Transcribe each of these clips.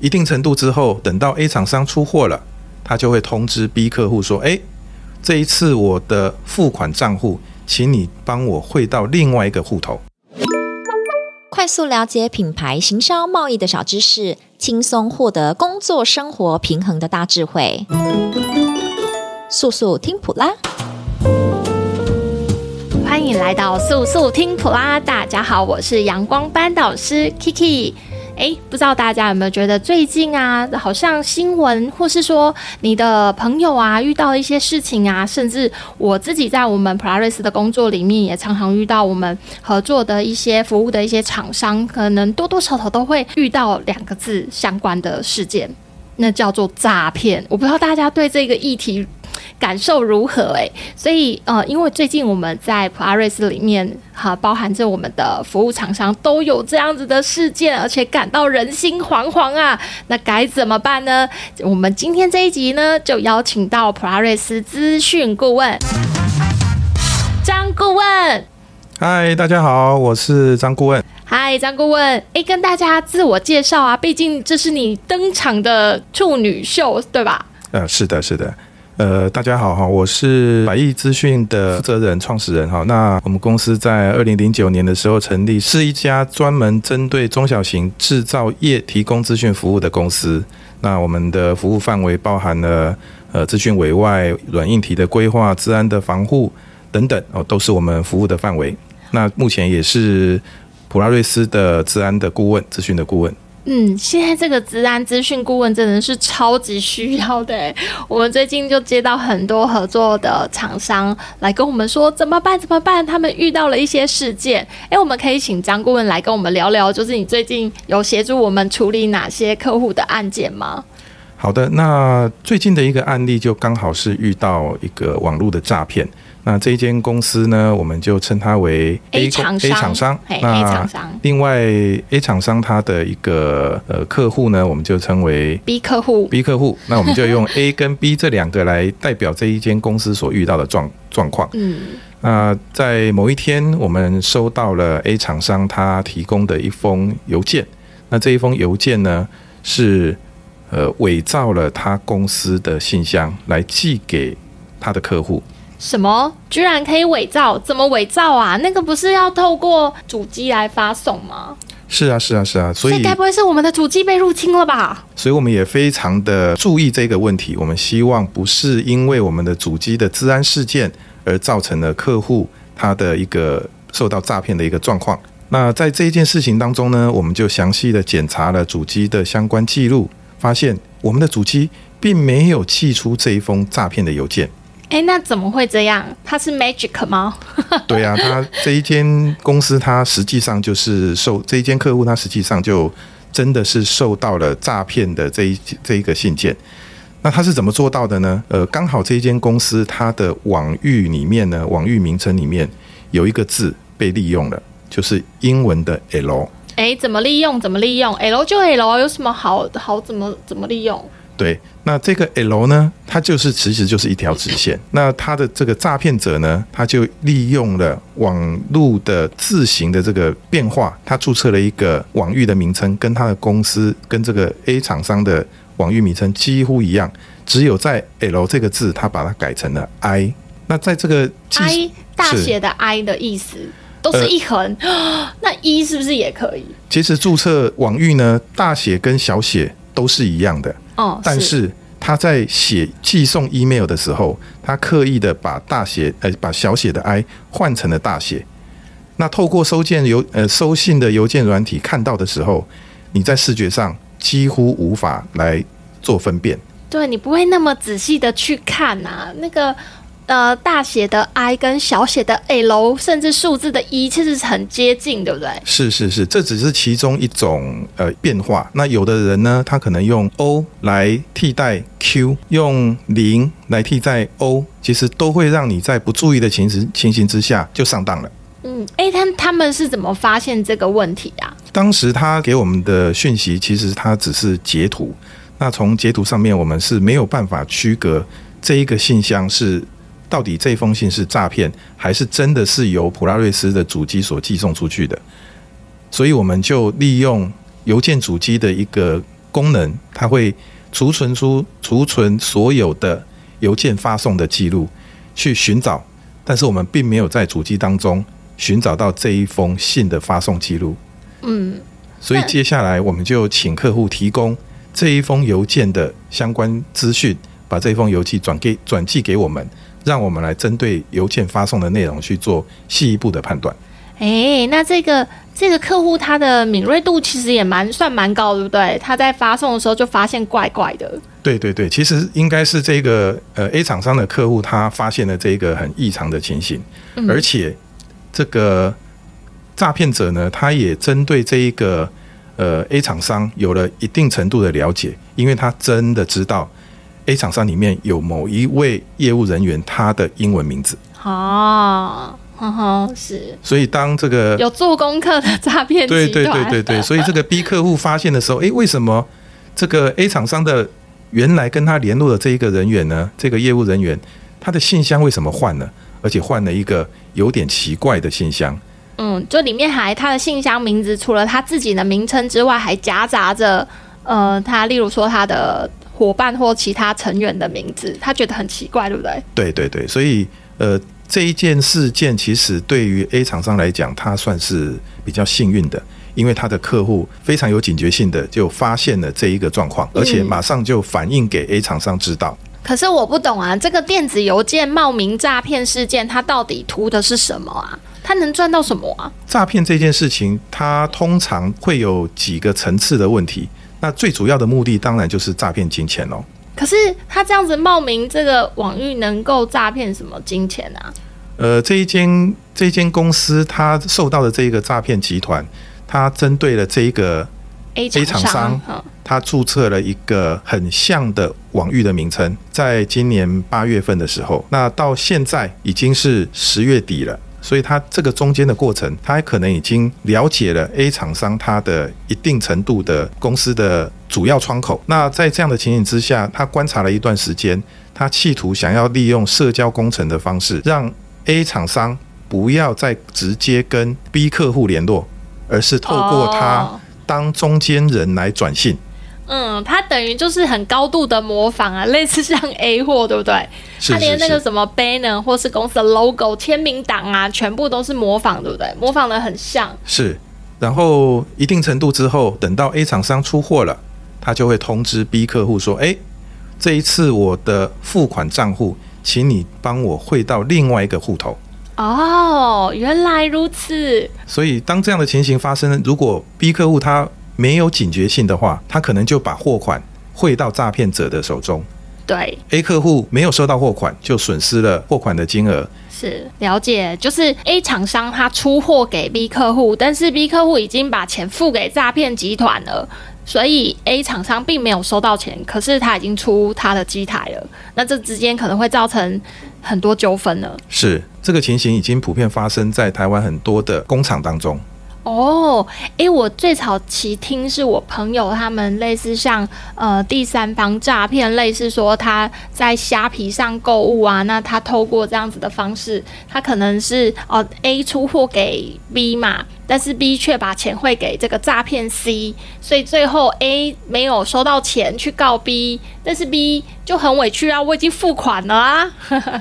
一定程度之后，等到 A 厂商出货了，他就会通知 B 客户说：“哎，这一次我的付款账户，请你帮我汇到另外一个户头。”快速了解品牌行销贸易的小知识，轻松获得工作生活平衡的大智慧。速速听普拉，欢迎来到速速听普拉。大家好，我是阳光班导师 Kiki。诶，不知道大家有没有觉得最近啊，好像新闻或是说你的朋友啊，遇到一些事情啊，甚至我自己在我们普拉瑞斯的工作里面，也常常遇到我们合作的一些服务的一些厂商，可能多多少少都会遇到两个字相关的事件，那叫做诈骗。我不知道大家对这个议题。感受如何？诶，所以呃，因为最近我们在普拉瑞斯里面哈，包含着我们的服务厂商都有这样子的事件，而且感到人心惶惶啊。那该怎么办呢？我们今天这一集呢，就邀请到普拉瑞斯资讯顾问张顾问。嗨，大家好，我是张顾问。嗨，张顾问，诶，跟大家自我介绍啊，毕竟这是你登场的处女秀，对吧？呃，是的，是的。呃，大家好哈，我是百亿资讯的负责人、创始人哈。那我们公司在二零零九年的时候成立，是一家专门针对中小型制造业提供资讯服务的公司。那我们的服务范围包含了呃资讯委外、软硬体的规划、治安的防护等等哦，都是我们服务的范围。那目前也是普拉瑞斯的治安的顾问、资讯的顾问。嗯，现在这个治安资讯顾问真的是超级需要的。我们最近就接到很多合作的厂商来跟我们说怎么办？怎么办？他们遇到了一些事件。哎，我们可以请张顾问来跟我们聊聊，就是你最近有协助我们处理哪些客户的案件吗？好的，那最近的一个案例就刚好是遇到一个网络的诈骗。那这一间公司呢，我们就称它为 A 厂商。A 厂商，那另外 A 厂商它的一个呃客户呢，我们就称为 B 客户。B 客户，那我们就用 A 跟 B 这两个来代表这一间公司所遇到的状状况。嗯，那在某一天，我们收到了 A 厂商他提供的一封邮件。那这一封邮件呢，是呃伪造了他公司的信箱来寄给他的客户。什么？居然可以伪造？怎么伪造啊？那个不是要透过主机来发送吗？是啊，是啊，是啊。所以该不会是我们的主机被入侵了吧？所以我们也非常的注意这个问题。我们希望不是因为我们的主机的治安事件而造成了客户他的一个受到诈骗的一个状况。那在这一件事情当中呢，我们就详细的检查了主机的相关记录，发现我们的主机并没有寄出这一封诈骗的邮件。哎，那怎么会这样？它是 magic 吗？对啊，它这一间公司，它实际上就是受这一间客户，他实际上就真的是受到了诈骗的这一这一个信件。那他是怎么做到的呢？呃，刚好这一间公司它的网域里面呢，网域名称里面有一个字被利用了，就是英文的 L。哎，怎么利用？怎么利用？L 就 L，有什么好好怎么怎么利用？对，那这个 L 呢，它就是其实就是一条直线。那它的这个诈骗者呢，他就利用了网络的字形的这个变化，他注册了一个网域的名称，跟他的公司跟这个 A 厂商的网域名称几乎一样，只有在 L 这个字，他把它改成了 I。那在这个 I 大写的 I 的意思都是一横，呃，那一是不是也可以？其实注册网域呢，大写跟小写都是一样的。哦，但是他在写寄送 email 的时候，他刻意的把大写呃把小写的 i 换成了大写。那透过收件邮呃收信的邮件软体看到的时候，你在视觉上几乎无法来做分辨。对，你不会那么仔细的去看啊，那个。呃，大写的 I 跟小写的 L，甚至数字的一，其实是很接近，对不对？是是是，这只是其中一种呃变化。那有的人呢，他可能用 O 来替代 Q，用零来替代 O，其实都会让你在不注意的情形情形之下就上当了。嗯，哎，他他们是怎么发现这个问题啊？当时他给我们的讯息，其实他只是截图。那从截图上面，我们是没有办法区隔这一个信箱是。到底这封信是诈骗，还是真的是由普拉瑞斯的主机所寄送出去的？所以我们就利用邮件主机的一个功能，它会储存出储存所有的邮件发送的记录，去寻找，但是我们并没有在主机当中寻找到这一封信的发送记录。嗯，所以接下来我们就请客户提供这一封邮件的相关资讯，把这封邮寄转给转寄给我们，让我们来针对邮件发送的内容去做细一步的判断。哎，那这个这个客户他的敏锐度其实也蛮算蛮高，对不对？他在发送的时候就发现怪怪的。对对对，其实应该是这个呃 A 厂商的客户他发现了这个很异常的情形，嗯、而且这个诈骗者呢，他也针对这一个呃 A 厂商有了一定程度的了解，因为他真的知道 A 厂商里面有某一位业务人员他的英文名字。哦。嗯哼，是。所以当这个有做功课的诈骗，对对对对对，所以这个 B 客户发现的时候，诶，为什么这个 A 厂商的原来跟他联络的这一个人员呢？这个业务人员，他的信箱为什么换了？而且换了一个有点奇怪的信箱。嗯，就里面还他的信箱名字，除了他自己的名称之外，还夹杂着呃，他例如说他的伙伴或其他成员的名字，他觉得很奇怪，对不对？对对对，所以呃。这一件事件其实对于 A 厂商来讲，他算是比较幸运的，因为他的客户非常有警觉性的就发现了这一个状况，而且马上就反映给 A 厂商知道。嗯。可是我不懂啊，这个电子邮件冒名诈骗事件，它到底图的是什么啊？它能赚到什么啊？诈骗这件事情，它通常会有几个层次的问题。那最主要的目的，当然就是诈骗金钱哦。可是他这样子冒名这个网域能够诈骗什么金钱啊？呃，这一间这一间公司，他受到的这一个诈骗集团，他针对了这一个 A 厂商，他注册了一个很像的网域的名称，在今年八月份的时候，那到现在已经是十月底了。所以他这个中间的过程，他还可能已经了解了 A 厂商他的一定程度的公司的主要窗口。那在这样的情形之下，他观察了一段时间，他企图想要利用社交工程的方式，让 A 厂商不要再直接跟 B 客户联络，而是透过他当中间人来转信。嗯，它等于就是很高度的模仿啊，类似像 A 货，对不对？它连那个什么 banner 或是公司的 logo、签名档啊，全部都是模仿，对不对？模仿的很像。是，然后一定程度之后，等到 A 厂商出货了，他就会通知 B 客户说：“哎，这一次我的付款账户，请你帮我汇到另外一个户头。”哦，原来如此。所以当这样的情形发生，如果 B 客户他没有警觉性的话，他可能就把货款汇到诈骗者的手中。对，A 客户没有收到货款，就损失了货款的金额。是了解，就是 A 厂商他出货给 B 客户，但是 B 客户已经把钱付给诈骗集团了，所以 A 厂商并没有收到钱，可是他已经出他的机台了。那这之间可能会造成很多纠纷了。是，这个情形已经普遍发生在台湾很多的工厂当中。哦，诶，我最早期听是我朋友他们类似像呃第三方诈骗，类似说他在虾皮上购物啊，那他透过这样子的方式，他可能是哦、A 出货给 B 嘛。但是 B 却把钱汇给这个诈骗 C，所以最后 A 没有收到钱去告 B，但是 B 就很委屈啊，我已经付款了啊，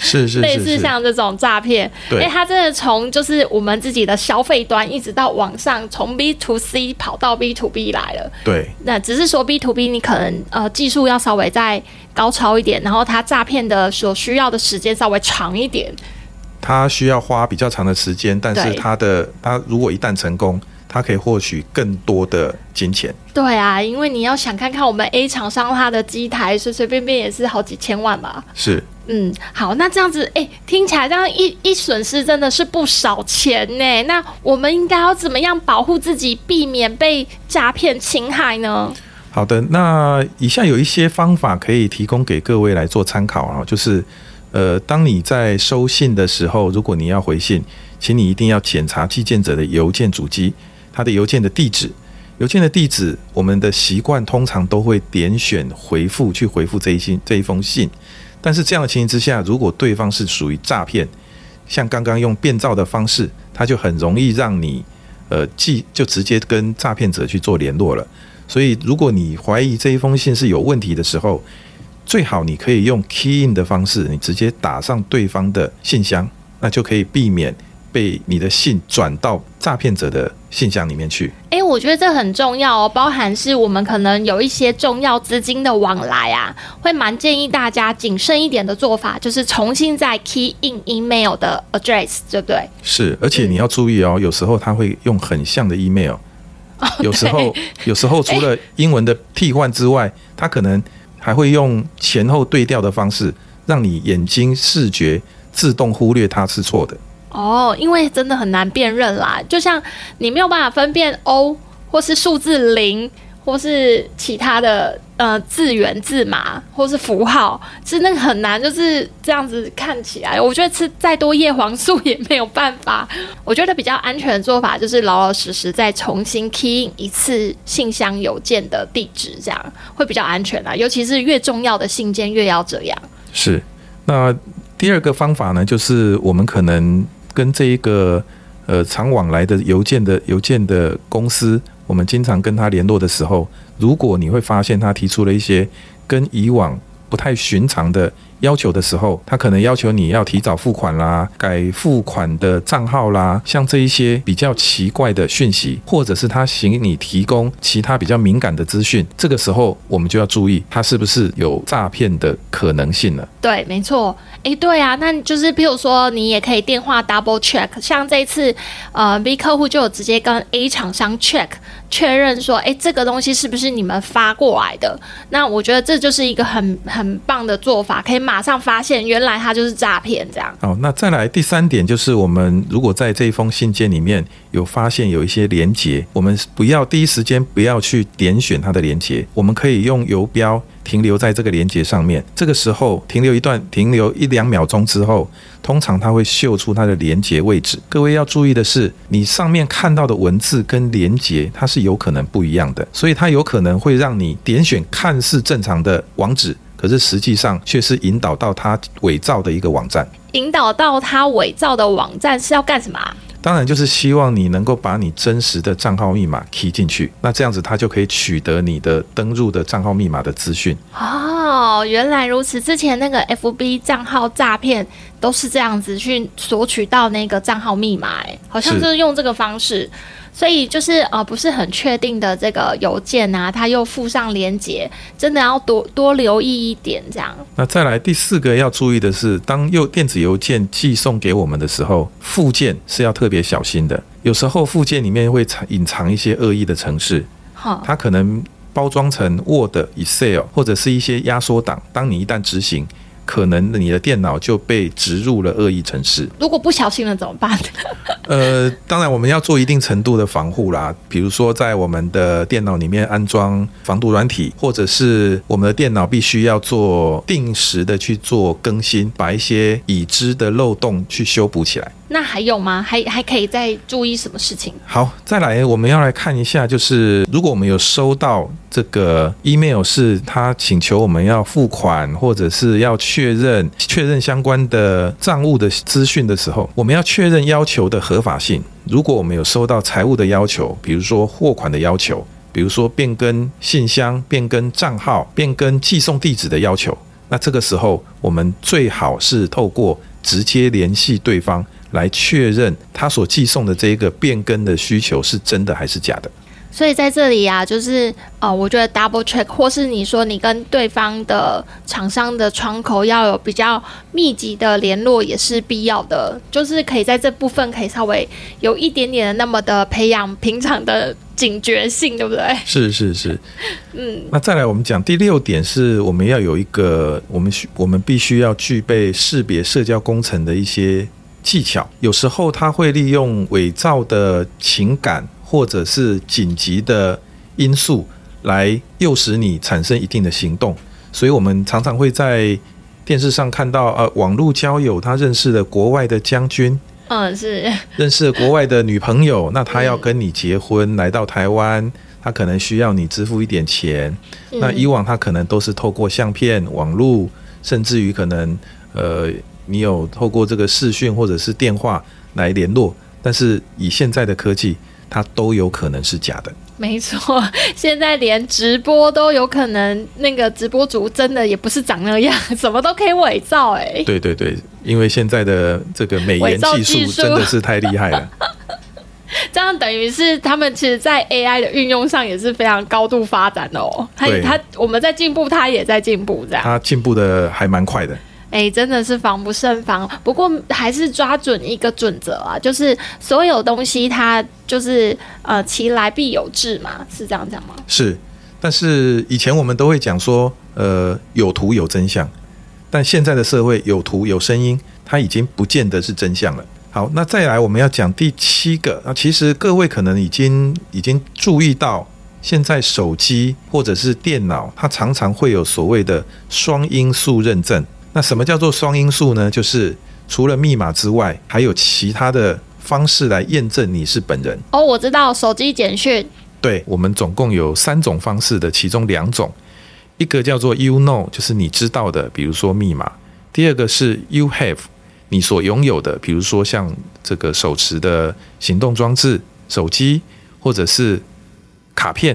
是是 是，类似像这种诈骗，对，他真的从就是我们自己的消费端一直到网上，从 B to C 跑到 B to B 来了，对，那只是说 B to B 你可能呃技术要稍微再高超一点，然后他诈骗的所需要的时间稍微长一点。他需要花比较长的时间，但是他的他如果一旦成功，他可以获取更多的金钱。对啊，因为你要想看看我们 A 厂商他的机台随随便便也是好几千万吧？是，嗯，好，那这样子，哎、欸，听起来这样一一损失真的是不少钱呢。那我们应该要怎么样保护自己，避免被诈骗侵害呢？好的，那以下有一些方法可以提供给各位来做参考啊，就是。呃，当你在收信的时候，如果你要回信，请你一定要检查寄件者的邮件主机，他的邮件的地址。邮件的地址，我们的习惯通常都会点选回复去回复这一信这一封信。但是这样的情形之下，如果对方是属于诈骗，像刚刚用变造的方式，他就很容易让你呃寄就直接跟诈骗者去做联络了。所以如果你怀疑这一封信是有问题的时候，最好你可以用 key in 的方式，你直接打上对方的信箱，那就可以避免被你的信转到诈骗者的信箱里面去。哎，我觉得这很重要哦，包含是我们可能有一些重要资金的往来啊，会蛮建议大家谨慎一点的做法，就是重新再 key in email 的 address，对不对？是，而且你要注意哦，有时候他会用很像的 email，有时候有时候除了英文的替换之外，他可能。还会用前后对调的方式，让你眼睛视觉自动忽略它是错的。哦，因为真的很难辨认啦，就像你没有办法分辨 O 或是数字零。或是其他的呃字源字码，或是符号，是那个很难，就是这样子看起来，我觉得吃再多叶黄素也没有办法。我觉得比较安全的做法就是老老实实再重新 key in 一次信箱邮件的地址，这样会比较安全啦。尤其是越重要的信件越要这样。是。那第二个方法呢，就是我们可能跟这一个呃常往来的邮件的邮件的公司。我们经常跟他联络的时候，如果你会发现他提出了一些跟以往不太寻常的要求的时候，他可能要求你要提早付款啦、改付款的账号啦，像这一些比较奇怪的讯息，或者是他请你提供其他比较敏感的资讯，这个时候我们就要注意他是不是有诈骗的可能性了。对，没错。诶，对啊，那就是比如说你也可以电话 double check，像这一次，呃，B 客户就有直接跟 A 厂商 check。确认说，哎，这个东西是不是你们发过来的？那我觉得这就是一个很很棒的做法，可以马上发现原来它就是诈骗这样。哦，那再来第三点就是，我们如果在这一封信件里面有发现有一些连接，我们不要第一时间不要去点选它的连接，我们可以用游标。停留在这个连接上面，这个时候停留一段，停留一两秒钟之后，通常它会秀出它的连接位置。各位要注意的是，你上面看到的文字跟连接，它是有可能不一样的，所以它有可能会让你点选看似正常的网址，可是实际上却是引导到它伪造的一个网站。引导到它伪造的网站是要干什么？当然，就是希望你能够把你真实的账号密码 key 进去，那这样子他就可以取得你的登入的账号密码的资讯。哦，原来如此，之前那个 FB 账号诈骗都是这样子去索取到那个账号密码，哎，好像就是用这个方式。所以就是呃，不是很确定的这个邮件啊，它又附上连接，真的要多多留意一点这样。那再来第四个要注意的是，当又电子邮件寄送给我们的时候，附件是要特别小心的。有时候附件里面会藏隐藏一些恶意的程式，好，它可能包装成 Word、Excel 或者是一些压缩档。当你一旦执行，可能你的电脑就被植入了恶意程式。如果不小心了怎么办？呃，当然我们要做一定程度的防护啦，比如说在我们的电脑里面安装防毒软体，或者是我们的电脑必须要做定时的去做更新，把一些已知的漏洞去修补起来。那还有吗？还还可以再注意什么事情？好，再来，我们要来看一下，就是如果我们有收到这个 email，是他请求我们要付款，或者是要确认确认相关的账务的资讯的时候，我们要确认要求的合法性。如果我们有收到财务的要求，比如说货款的要求，比如说变更信箱、变更账号、变更寄送地址的要求，那这个时候我们最好是透过直接联系对方。来确认他所寄送的这一个变更的需求是真的还是假的。所以在这里啊，就是呃，我觉得 double check，或是你说你跟对方的厂商的窗口要有比较密集的联络也是必要的，就是可以在这部分可以稍微有一点点的那么的培养平常的警觉性，对不对？是是是，嗯。那再来我们讲第六点是我们要有一个我们需我们必须要具备识别社交工程的一些。技巧，有时候他会利用伪造的情感或者是紧急的因素来诱使你产生一定的行动，所以我们常常会在电视上看到，呃，网络交友，他认识了国外的将军，嗯，是认识了国外的女朋友，那他要跟你结婚，来到台湾，他可能需要你支付一点钱，那以往他可能都是透过相片、网络，甚至于可能，呃。你有透过这个视讯或者是电话来联络，但是以现在的科技，它都有可能是假的。没错，现在连直播都有可能，那个直播主真的也不是长那样，什么都可以伪造哎。对对对，因为现在的这个美颜技术真的是太厉害了。这样等于是他们其实，在 AI 的运用上也是非常高度发展的哦。他他我们在进步，他也在进步，这样。他进步的还蛮快的。哎、真的是防不胜防。不过还是抓准一个准则啊，就是所有东西它就是呃，其来必有自嘛，是这样讲吗？是。但是以前我们都会讲说，呃，有图有真相。但现在的社会有图有声音，它已经不见得是真相了。好，那再来我们要讲第七个啊，其实各位可能已经已经注意到，现在手机或者是电脑，它常常会有所谓的双因素认证。那什么叫做双因素呢？就是除了密码之外，还有其他的方式来验证你是本人。哦，我知道，手机简讯。对，我们总共有三种方式的，其中两种，一个叫做 you know，就是你知道的，比如说密码；第二个是 you have，你所拥有的，比如说像这个手持的行动装置、手机或者是卡片；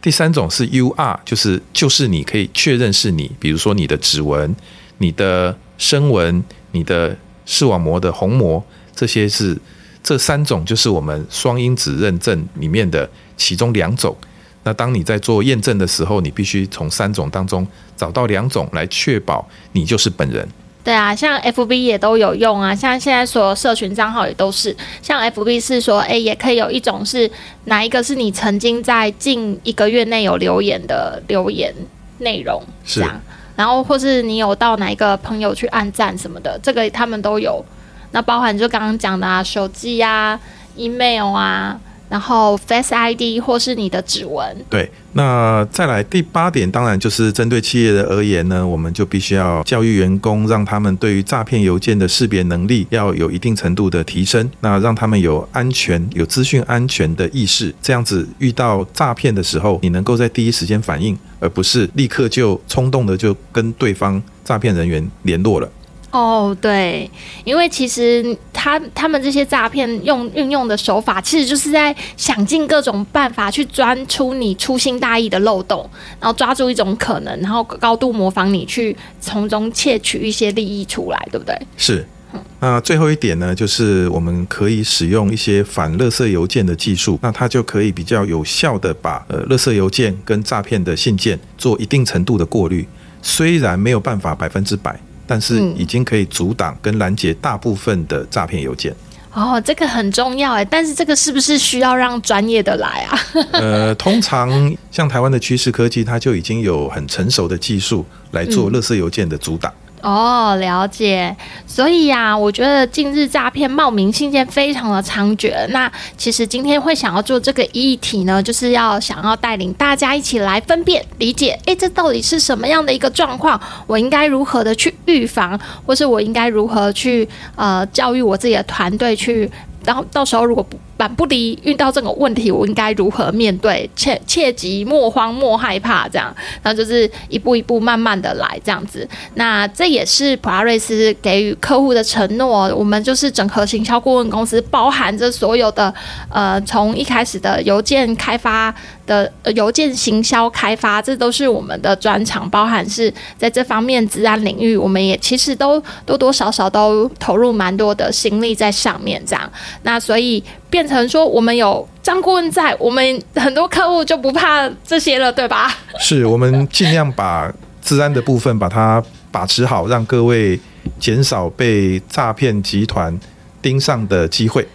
第三种是 you are，就是就是你可以确认是你，比如说你的指纹。你的声纹、你的视网膜的虹膜，这些是这三种，就是我们双因子认证里面的其中两种。那当你在做验证的时候，你必须从三种当中找到两种来确保你就是本人。对啊，像 FB 也都有用啊，像现在所有社群账号也都是。像 FB 是说，哎，也可以有一种是哪一个是你曾经在近一个月内有留言的留言内容，是这样。然后或是你有到哪一个朋友去按赞什么的，这个他们都有。那包含就刚刚讲的啊，手机啊、email 啊，然后 Face ID 或是你的指纹。对，那再来第八点，当然就是针对企业的而言呢，我们就必须要教育员工，让他们对于诈骗邮件的识别能力要有一定程度的提升。那让他们有安全、有资讯安全的意识，这样子遇到诈骗的时候，你能够在第一时间反应。而不是立刻就冲动的就跟对方诈骗人员联络了。哦，对，因为其实他他们这些诈骗用运用的手法，其实就是在想尽各种办法去钻出你粗心大意的漏洞，然后抓住一种可能，然后高度模仿你，去从中窃取一些利益出来，对不对？是。那最后一点呢，就是我们可以使用一些反垃圾邮件的技术，那它就可以比较有效的把呃垃圾邮件跟诈骗的信件做一定程度的过滤。虽然没有办法百分之百，但是已经可以阻挡跟拦截大部分的诈骗邮件。哦，这个很重要哎，但是这个是不是需要让专业的来啊？呃，通常像台湾的趋势科技，它就已经有很成熟的技术来做垃圾邮件的阻挡。嗯哦，了解。所以呀、我觉得近日诈骗冒名信件非常的猖獗。那其实今天会想要做这个议题呢，就是要想要带领大家一起来分辨、理解，诶，这到底是什么样的一个状况？我应该如何的去预防，或是我应该如何去呃教育我自己的团队去。然后到时候如果不板不离遇到这种问题，我应该如何面对？切切记莫慌莫害怕，这样，然后就是一步一步慢慢的来这样子。那这也是普拉瑞斯给予客户的承诺。我们就是整合行销顾问公司，包含着所有的呃，从一开始的邮件开发的邮件行销开发，这都是我们的专长，包含是在这方面治安领域，我们也其实都多多少少都投入蛮多的心力在上面，这样。那所以变成说，我们有张顾问在，我们很多客户就不怕这些了，对吧？是我们尽量把治安的部分把它把持好，让各位减少被诈骗集团盯上的机会。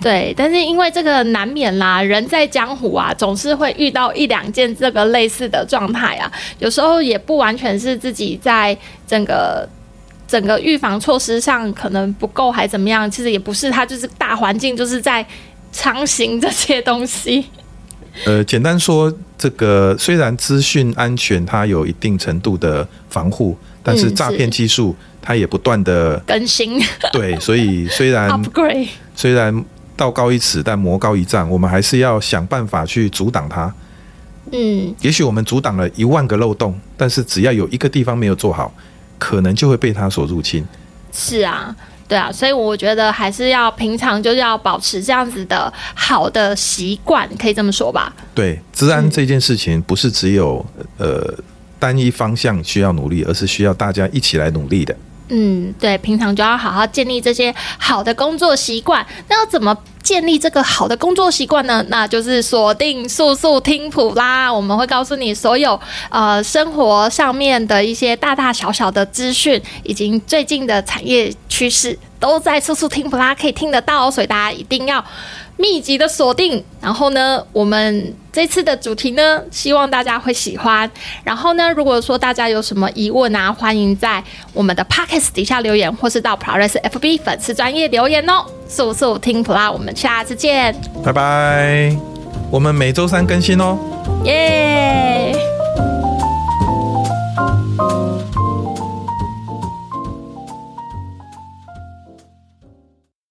对，但是因为这个难免啦，人在江湖啊，总是会遇到一两件这个类似的状态啊，有时候也不完全是自己在整个。整个预防措施上可能不够，还怎么样？其实也不是，它就是大环境就是在强行这些东西。呃，简单说，这个虽然资讯安全它有一定程度的防护，但是诈骗技术它也不断的更新。对，所以虽然 虽然道高一尺，但魔高一丈，我们还是要想办法去阻挡它。嗯，也许我们阻挡了一万个漏洞，但是只要有一个地方没有做好。可能就会被它所入侵。是啊，对啊，所以我觉得还是要平常就是要保持这样子的好的习惯，可以这么说吧？对，治安这件事情不是只有、嗯、呃单一方向需要努力，而是需要大家一起来努力的。嗯，对，平常就要好好建立这些好的工作习惯。那要怎么建立这个好的工作习惯呢？那就是锁定速速听普啦，我们会告诉你所有呃生活上面的一些大大小小的资讯，以及最近的产业趋势，都在速速听普啦可以听得到，所以大家一定要。密集的锁定，然后呢，我们这次的主题呢，希望大家会喜欢。然后呢，如果说大家有什么疑问啊，欢迎在我们的 Podcast 底下留言，或是到 ProRes FB 粉丝专业留言哦。速速听普拉，我们下次见，拜拜。我们每周三更新哦，耶。